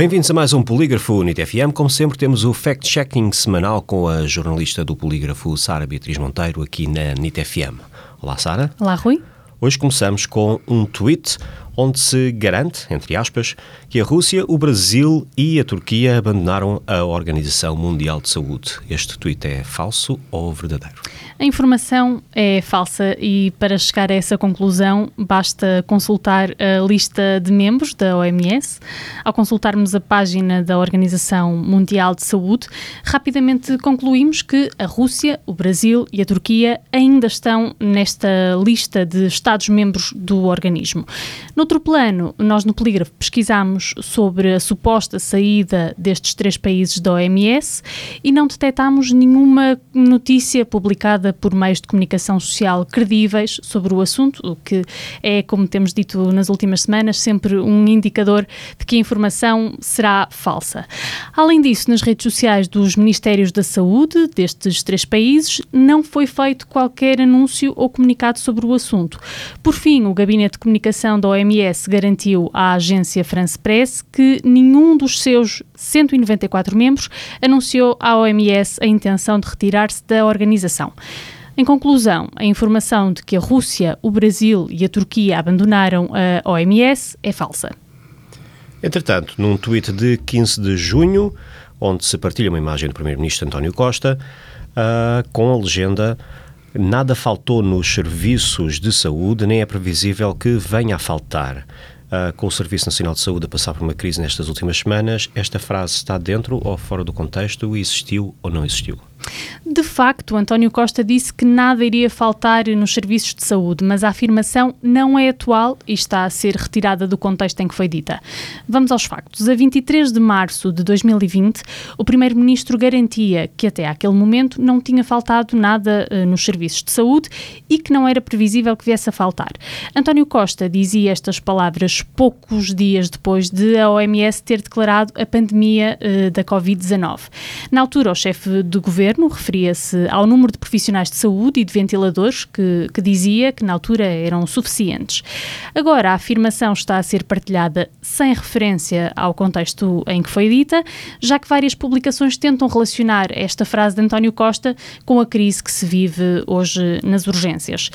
Bem-vindos a mais um Polígrafo Unit FM. Como sempre, temos o fact-checking semanal com a jornalista do Polígrafo, Sara Beatriz Monteiro, aqui na NIT FM. Olá, Sara. Olá, Rui. Hoje começamos com um tweet onde se garante, entre aspas, que a Rússia, o Brasil e a Turquia abandonaram a Organização Mundial de Saúde. Este tweet é falso ou verdadeiro? A informação é falsa e para chegar a essa conclusão basta consultar a lista de membros da OMS. Ao consultarmos a página da Organização Mundial de Saúde, rapidamente concluímos que a Rússia, o Brasil e a Turquia ainda estão nesta lista de Estados-membros do organismo. Noutro plano, nós no Polígrafo pesquisámos sobre a suposta saída destes três países da OMS e não detectámos nenhuma notícia publicada por meios de comunicação social credíveis sobre o assunto, o que é, como temos dito nas últimas semanas, sempre um indicador de que a informação será falsa. Além disso, nas redes sociais dos Ministérios da Saúde destes três países, não foi feito qualquer anúncio ou comunicado sobre o assunto. Por fim, o Gabinete de Comunicação da OMS garantiu à agência France Press que nenhum dos seus 194 membros anunciou à OMS a intenção de retirar-se da organização. Em conclusão, a informação de que a Rússia, o Brasil e a Turquia abandonaram a OMS é falsa. Entretanto, num tweet de 15 de junho, onde se partilha uma imagem do Primeiro-Ministro António Costa, uh, com a legenda Nada faltou nos serviços de saúde, nem é previsível que venha a faltar. Uh, com o Serviço Nacional de Saúde a passar por uma crise nestas últimas semanas, esta frase está dentro ou fora do contexto? Existiu ou não existiu? De facto, António Costa disse que nada iria faltar nos serviços de saúde, mas a afirmação não é atual e está a ser retirada do contexto em que foi dita. Vamos aos factos. A 23 de março de 2020, o Primeiro-Ministro garantia que até aquele momento não tinha faltado nada uh, nos serviços de saúde e que não era previsível que viesse a faltar. António Costa dizia estas palavras poucos dias depois de a OMS ter declarado a pandemia uh, da Covid-19. Na altura, o chefe do governo governo referia-se ao número de profissionais de saúde e de ventiladores que, que dizia que na altura eram suficientes. Agora, a afirmação está a ser partilhada sem referência ao contexto em que foi dita, já que várias publicações tentam relacionar esta frase de António Costa com a crise que se vive hoje nas urgências.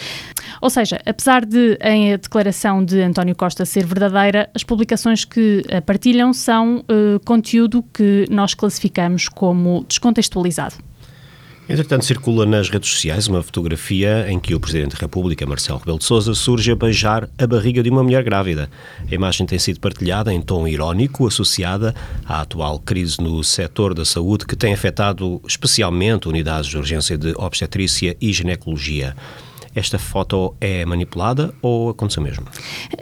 Ou seja, apesar de a declaração de António Costa ser verdadeira, as publicações que a partilham são uh, conteúdo que nós classificamos como descontextualizado. Entretanto, circula nas redes sociais uma fotografia em que o Presidente da República, Marcelo Rebelo de Sousa, surge a beijar a barriga de uma mulher grávida. A imagem tem sido partilhada em tom irónico, associada à atual crise no setor da saúde que tem afetado especialmente unidades de urgência de obstetrícia e ginecologia esta foto é manipulada ou aconteceu mesmo?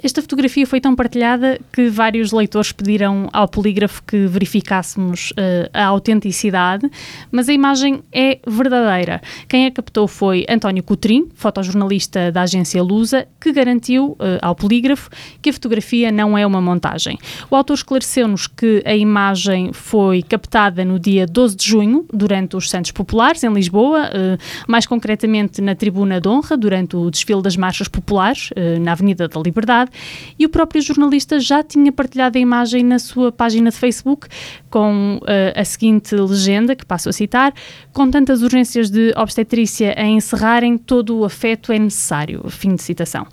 Esta fotografia foi tão partilhada que vários leitores pediram ao polígrafo que verificássemos uh, a autenticidade, mas a imagem é verdadeira. Quem a captou foi António Coutrin, fotojornalista da agência Lusa, que garantiu uh, ao polígrafo que a fotografia não é uma montagem. O autor esclareceu-nos que a imagem foi captada no dia 12 de junho, durante os Santos Populares, em Lisboa, uh, mais concretamente na Tribuna de Honra, durante o desfile das marchas populares eh, na Avenida da Liberdade e o próprio jornalista já tinha partilhado a imagem na sua página de Facebook com uh, a seguinte legenda, que passo a citar: Com tantas urgências de obstetrícia a encerrarem, todo o afeto é necessário. Fim de citação.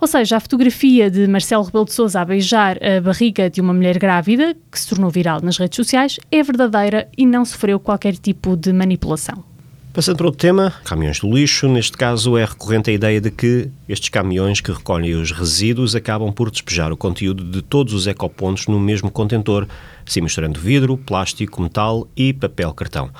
Ou seja, a fotografia de Marcelo Rebelo de Sousa a beijar a barriga de uma mulher grávida, que se tornou viral nas redes sociais, é verdadeira e não sofreu qualquer tipo de manipulação. Passando para outro tema, caminhões do lixo. Neste caso, é recorrente a ideia de que estes caminhões que recolhem os resíduos acabam por despejar o conteúdo de todos os ecopontos no mesmo contentor, se misturando vidro, plástico, metal e papel cartão.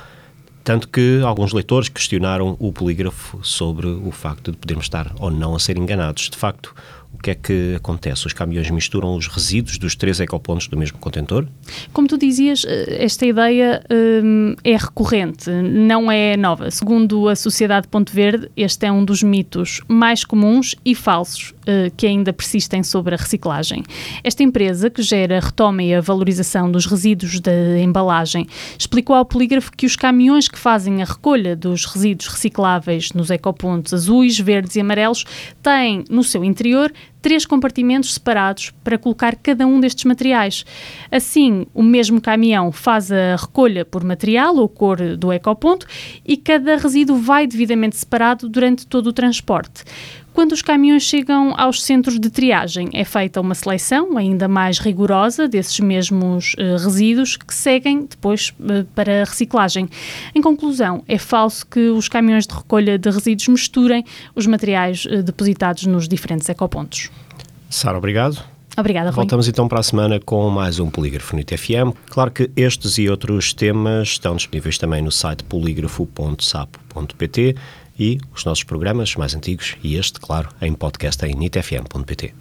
Tanto que alguns leitores questionaram o polígrafo sobre o facto de podermos estar ou não a ser enganados. De facto, o que é que acontece? Os caminhões misturam os resíduos dos três ecopontos do mesmo contentor? Como tu dizias, eh, esta ideia hum, é recorrente, não é nova. Segundo a Sociedade Ponto Verde, este é um dos mitos mais comuns e falsos uh, que ainda persistem sobre a reciclagem. Esta empresa, que gera a retoma e a valorização dos resíduos da embalagem, explicou ao polígrafo que os caminhões que fazem a recolha dos resíduos recicláveis nos ecopontos azuis, verdes e amarelos têm no seu interior três compartimentos separados para colocar cada um destes materiais. Assim, o mesmo caminhão faz a recolha por material ou cor do ecoponto e cada resíduo vai devidamente separado durante todo o transporte. Quando os caminhões chegam aos centros de triagem, é feita uma seleção ainda mais rigorosa desses mesmos uh, resíduos que seguem depois uh, para a reciclagem. Em conclusão, é falso que os caminhões de recolha de resíduos misturem os materiais uh, depositados nos diferentes ecopontos. Sara, obrigado. Obrigada, Rui. Voltamos então para a semana com mais um Polígrafo no ITFM. Claro que estes e outros temas estão disponíveis também no site polígrafo.sapo.pt e os nossos programas mais antigos e este, claro, em podcast em nitfm.pt.